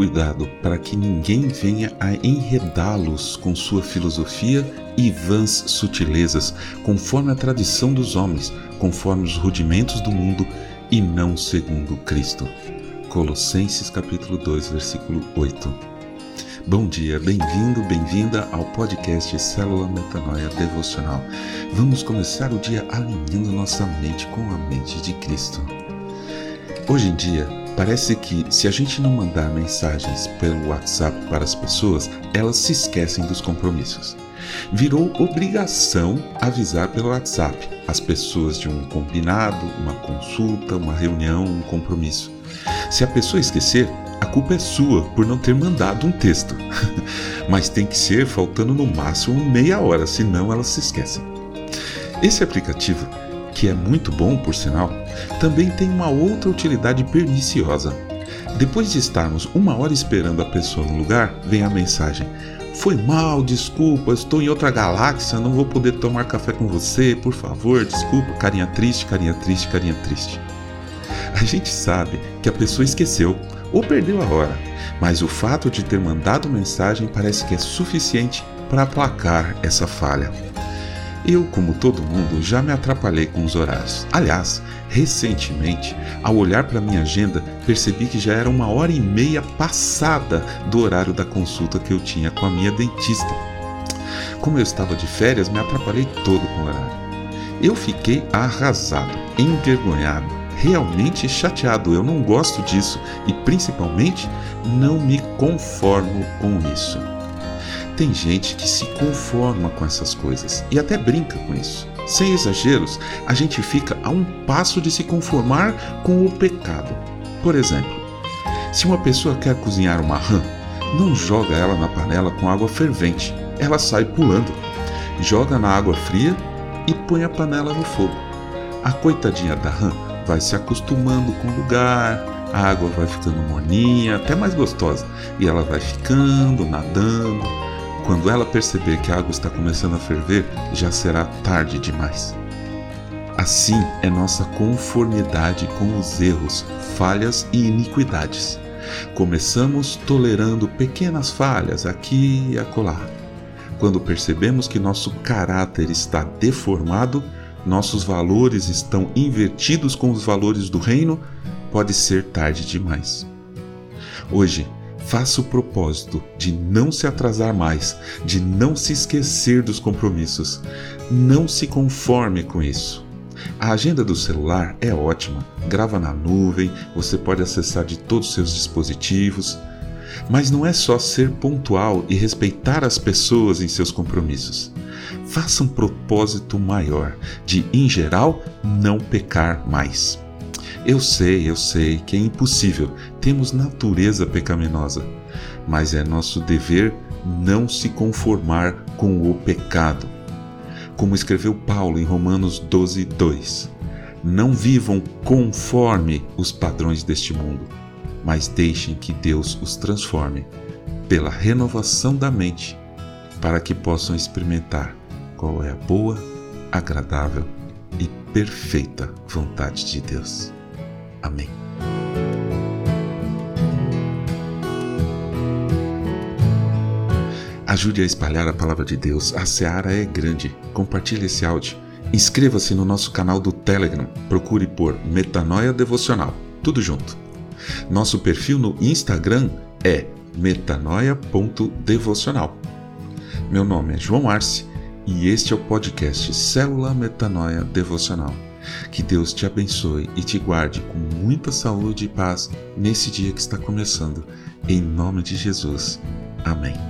cuidado para que ninguém venha a enredá-los com sua filosofia e vãs sutilezas, conforme a tradição dos homens, conforme os rudimentos do mundo e não segundo Cristo. Colossenses capítulo 2, versículo 8. Bom dia, bem-vindo, bem-vinda ao podcast Célula Metanoia Devocional. Vamos começar o dia alinhando nossa mente com a mente de Cristo. Hoje em dia, parece que se a gente não mandar mensagens pelo WhatsApp para as pessoas, elas se esquecem dos compromissos. Virou obrigação avisar pelo WhatsApp as pessoas de um combinado, uma consulta, uma reunião, um compromisso. Se a pessoa esquecer, a culpa é sua por não ter mandado um texto. Mas tem que ser faltando no máximo meia hora, senão elas se esquecem. Esse aplicativo, que é muito bom por sinal, também tem uma outra utilidade perniciosa. Depois de estarmos uma hora esperando a pessoa no lugar, vem a mensagem: Foi mal, desculpa, estou em outra galáxia, não vou poder tomar café com você, por favor, desculpa. Carinha triste, carinha triste, carinha triste. A gente sabe que a pessoa esqueceu ou perdeu a hora, mas o fato de ter mandado mensagem parece que é suficiente para aplacar essa falha. Eu, como todo mundo, já me atrapalhei com os horários. Aliás, recentemente, ao olhar para minha agenda, percebi que já era uma hora e meia passada do horário da consulta que eu tinha com a minha dentista. Como eu estava de férias, me atrapalhei todo com o horário. Eu fiquei arrasado, envergonhado realmente chateado. Eu não gosto disso e principalmente não me conformo com isso. Tem gente que se conforma com essas coisas e até brinca com isso. Sem exageros, a gente fica a um passo de se conformar com o pecado. Por exemplo, se uma pessoa quer cozinhar uma rã, não joga ela na panela com água fervente, ela sai pulando. Joga na água fria e põe a panela no fogo. A coitadinha da rã vai se acostumando com o lugar, a água vai ficando morninha, até mais gostosa, e ela vai ficando, nadando. Quando ela perceber que a água está começando a ferver, já será tarde demais. Assim é nossa conformidade com os erros, falhas e iniquidades. Começamos tolerando pequenas falhas aqui e acolá. Quando percebemos que nosso caráter está deformado, nossos valores estão invertidos com os valores do reino, pode ser tarde demais. Hoje, faça o propósito de não se atrasar mais, de não se esquecer dos compromissos. Não se conforme com isso. A agenda do celular é ótima, grava na nuvem, você pode acessar de todos os seus dispositivos. Mas não é só ser pontual e respeitar as pessoas em seus compromissos faça um propósito maior de, em geral, não pecar mais. Eu sei, eu sei que é impossível, temos natureza pecaminosa, mas é nosso dever não se conformar com o pecado. Como escreveu Paulo em Romanos 12, 2: Não vivam conforme os padrões deste mundo, mas deixem que Deus os transforme pela renovação da mente, para que possam experimentar qual é a boa, agradável e perfeita vontade de Deus. Amém. Ajude a espalhar a palavra de Deus. A seara é grande. Compartilhe esse áudio. Inscreva-se no nosso canal do Telegram. Procure por Metanoia Devocional. Tudo junto. Nosso perfil no Instagram é metanoia.devocional. Meu nome é João Arce e este é o podcast Célula Metanoia Devocional. Que Deus te abençoe e te guarde com muita saúde e paz nesse dia que está começando. Em nome de Jesus. Amém.